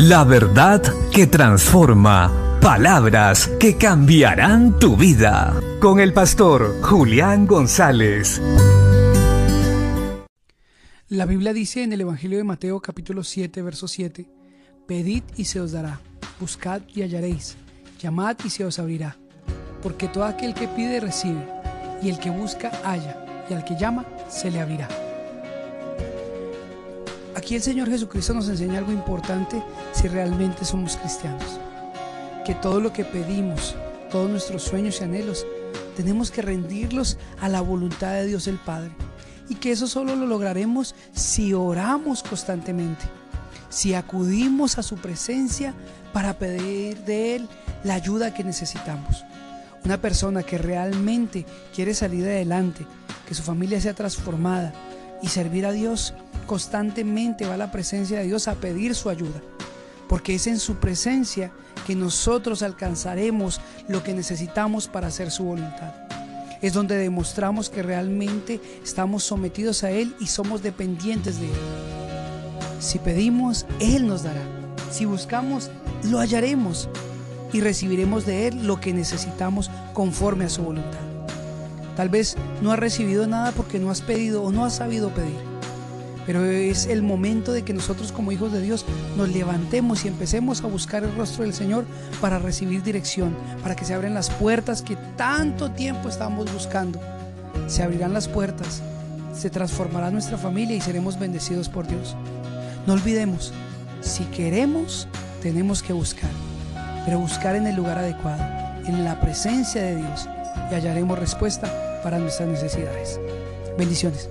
La verdad que transforma. Palabras que cambiarán tu vida. Con el pastor Julián González. La Biblia dice en el Evangelio de Mateo capítulo 7, verso 7, Pedid y se os dará, buscad y hallaréis, llamad y se os abrirá, porque todo aquel que pide recibe, y el que busca halla, y al que llama se le abrirá. Aquí el Señor Jesucristo nos enseña algo importante si realmente somos cristianos. Que todo lo que pedimos, todos nuestros sueños y anhelos, tenemos que rendirlos a la voluntad de Dios el Padre. Y que eso solo lo lograremos si oramos constantemente, si acudimos a su presencia para pedir de Él la ayuda que necesitamos. Una persona que realmente quiere salir adelante, que su familia sea transformada y servir a Dios, constantemente va a la presencia de Dios a pedir su ayuda, porque es en su presencia que nosotros alcanzaremos lo que necesitamos para hacer su voluntad. Es donde demostramos que realmente estamos sometidos a Él y somos dependientes de Él. Si pedimos, Él nos dará. Si buscamos, lo hallaremos y recibiremos de Él lo que necesitamos conforme a su voluntad. Tal vez no has recibido nada porque no has pedido o no has sabido pedir. Pero es el momento de que nosotros como hijos de Dios nos levantemos y empecemos a buscar el rostro del Señor para recibir dirección, para que se abran las puertas que tanto tiempo estamos buscando. Se abrirán las puertas, se transformará nuestra familia y seremos bendecidos por Dios. No olvidemos, si queremos, tenemos que buscar, pero buscar en el lugar adecuado, en la presencia de Dios, y hallaremos respuesta para nuestras necesidades. Bendiciones.